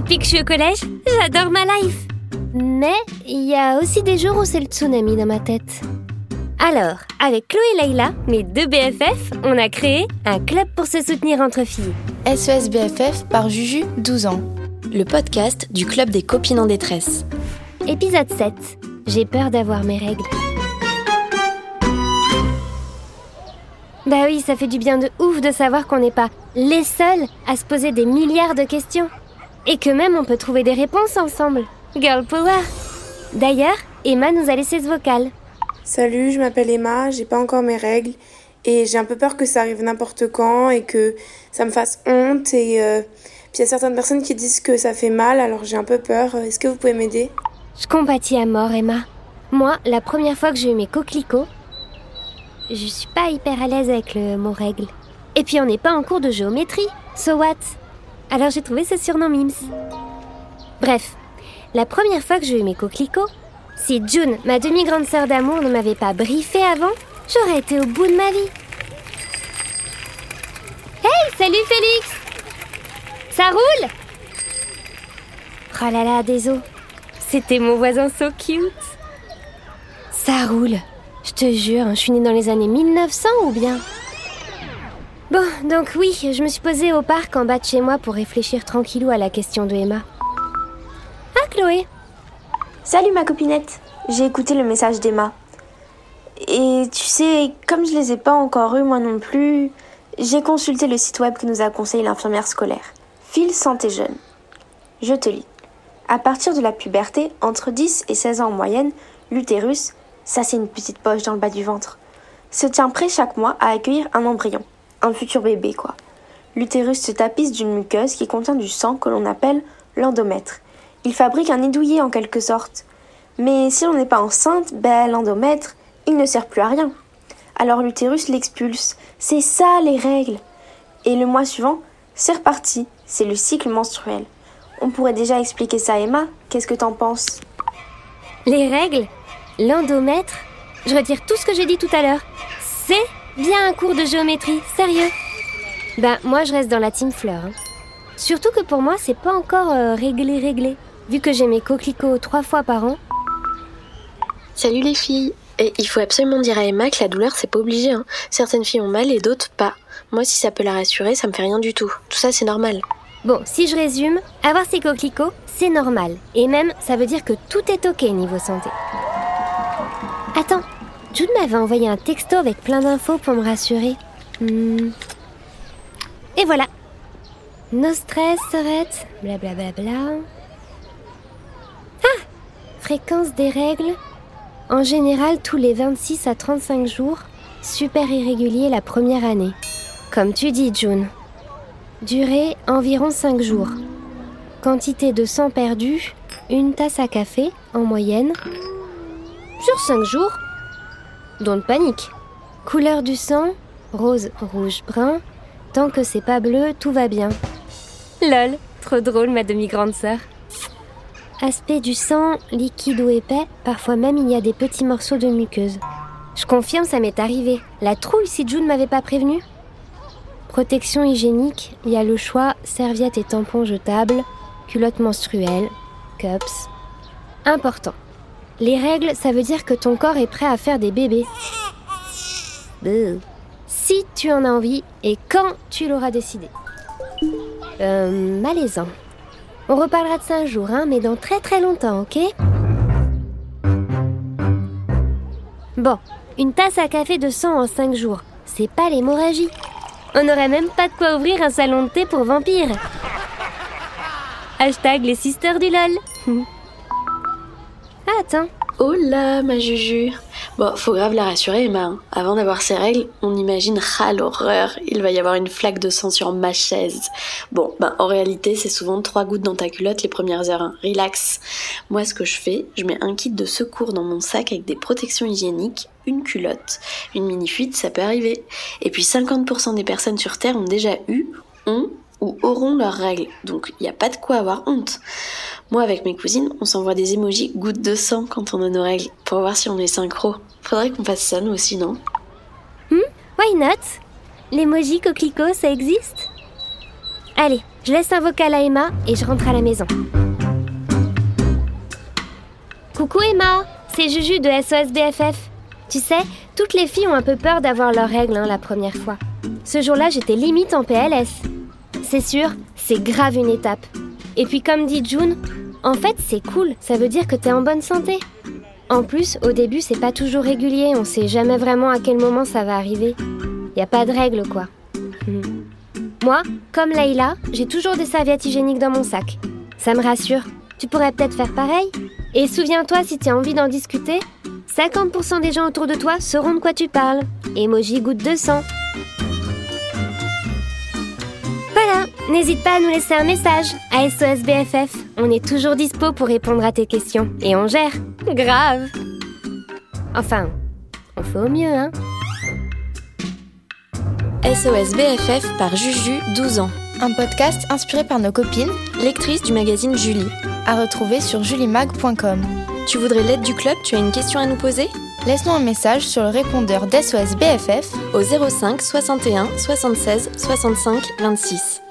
Depuis que je suis au collège, j'adore ma life. Mais il y a aussi des jours où c'est le tsunami dans ma tête. Alors, avec Chloé et Layla, mes deux BFF, on a créé un club pour se soutenir entre filles. SES BFF par Juju, 12 ans. Le podcast du club des copines en détresse. Épisode 7. J'ai peur d'avoir mes règles. Bah oui, ça fait du bien de ouf de savoir qu'on n'est pas les seuls à se poser des milliards de questions. Et que même on peut trouver des réponses ensemble. Girl power D'ailleurs, Emma nous a laissé ce vocal. Salut, je m'appelle Emma, j'ai pas encore mes règles et j'ai un peu peur que ça arrive n'importe quand et que ça me fasse honte et euh, puis il y a certaines personnes qui disent que ça fait mal alors j'ai un peu peur. Est-ce que vous pouvez m'aider? Je compatis à mort, Emma. Moi, la première fois que j'ai eu mes coquelicots, je suis pas hyper à l'aise avec le mot règle. Et puis on n'est pas en cours de géométrie, so what? Alors j'ai trouvé ce surnom Mims. Bref, la première fois que j'ai eu mes coquelicots, si June, ma demi-grande sœur d'amour, ne m'avait pas briefé avant, j'aurais été au bout de ma vie. Hey, salut Félix Ça roule? Oh là là, désolé. C'était mon voisin so cute. Ça roule. Je te jure, hein, je suis née dans les années 1900 ou bien? Bon, donc oui, je me suis posée au parc en bas de chez moi pour réfléchir tranquillou à la question de Emma. Ah, Chloé Salut ma copinette, j'ai écouté le message d'Emma. Et tu sais, comme je les ai pas encore eus moi non plus, j'ai consulté le site web que nous a conseillé l'infirmière scolaire. Fil Santé Jeune. Je te lis. À partir de la puberté, entre 10 et 16 ans en moyenne, l'utérus, ça c'est une petite poche dans le bas du ventre, se tient prêt chaque mois à accueillir un embryon, un futur bébé quoi. L'utérus se tapisse d'une muqueuse qui contient du sang que l'on appelle l'endomètre. Il fabrique un nid douillet en quelque sorte. Mais si l'on n'est pas enceinte, ben l'endomètre, il ne sert plus à rien. Alors l'utérus l'expulse. C'est ça les règles. Et le mois suivant, c'est reparti. C'est le cycle menstruel. On pourrait déjà expliquer ça à Emma. Qu'est-ce que t'en penses? Les règles L'endomètre Je retire tout ce que j'ai dit tout à l'heure. C'est bien un cours de géométrie, sérieux. Ben, moi je reste dans la team fleur. hein. Surtout que pour moi, c'est pas encore euh, réglé, réglé. Vu que j'ai mes coquelicots trois fois par an. Salut les filles Et il faut absolument dire à Emma que la douleur c'est pas obligé. Hein. Certaines filles ont mal et d'autres pas. Moi si ça peut la rassurer, ça me fait rien du tout. Tout ça c'est normal. Bon, si je résume, avoir ces coquelicots, c'est normal. Et même, ça veut dire que tout est ok niveau santé. Attends, Jude m'avait envoyé un texto avec plein d'infos pour me rassurer. Hmm. Et voilà. No stress, Sorette, blablabla. Ah Fréquence des règles. En général, tous les 26 à 35 jours. Super irrégulier la première année. Comme tu dis, June. Durée environ 5 jours. Quantité de sang perdu, une tasse à café en moyenne. Sur 5 jours. Don't panique. Couleur du sang, rose, rouge, brun. Tant que c'est pas bleu, tout va bien. Lol, trop drôle ma demi-grande sœur. Aspect du sang, liquide ou épais, parfois même il y a des petits morceaux de muqueuse. Je confirme, ça m'est arrivé. La trouille si June m'avait pas prévenu. Protection hygiénique, il y a le choix serviettes et tampons jetables, culottes menstruelles, cups. Important. Les règles, ça veut dire que ton corps est prêt à faire des bébés. Si tu en as envie et quand tu l'auras décidé. Euh, malaisant. On reparlera de ça un jour, hein, mais dans très très longtemps, ok? Bon, une tasse à café de sang en 5 jours, c'est pas l'hémorragie. On n'aurait même pas de quoi ouvrir un salon de thé pour vampires. Hashtag les sisters du lol. attends. Oh là, ma Juju Bon, faut grave la rassurer, Emma. hein. Avant d'avoir ses règles, on imagine, ah l'horreur, il va y avoir une flaque de sang sur ma chaise. Bon, ben en réalité, c'est souvent trois gouttes dans ta culotte les premières heures. hein. Relax. Moi, ce que je fais, je mets un kit de secours dans mon sac avec des protections hygiéniques, une culotte. Une mini-fuite, ça peut arriver. Et puis 50% des personnes sur Terre ont déjà eu, ont ou auront leurs règles. Donc, il n'y a pas de quoi avoir honte. Moi, avec mes cousines, on s'envoie des émojis gouttes de sang quand on a nos règles, pour voir si on est synchro. Faudrait qu'on fasse ça, nous aussi, non? Why not? L'emoji coquelicot, ça existe? Allez, je laisse un vocal à Emma et je rentre à la maison. Coucou Emma, c'est Juju de SOS BFF. Tu sais, toutes les filles ont un peu peur d'avoir leurs règles hein, la première fois. Ce jour-là, j'étais limite en PLS. C'est sûr, c'est grave une étape. Et puis comme dit June, en fait c'est cool, ça veut dire que t'es en bonne santé. En plus, au début, c'est pas toujours régulier, on sait jamais vraiment à quel moment ça va arriver. Y a pas de règles quoi. Moi, comme Leïla, j'ai toujours des serviettes hygiéniques dans mon sac. Ça me rassure. Tu pourrais peut-être faire pareil Et souviens-toi, si tu as envie d'en discuter, 50% des gens autour de toi sauront de quoi tu parles. Emoji goutte de sang. N'hésite pas à nous laisser un message à SOS BFF. On est toujours dispo pour répondre à tes questions. Et on gère. Grave. Enfin, on fait au mieux, hein SOS BFF par Juju, 12 ans. Un podcast inspiré par nos copines, lectrice du magazine Julie. À retrouver sur julimag.com. Tu voudrais l'aide du club? Tu as une question à nous poser? Laisse-nous un message sur le répondeur d'SOS BFF au 05 61 76 65 26.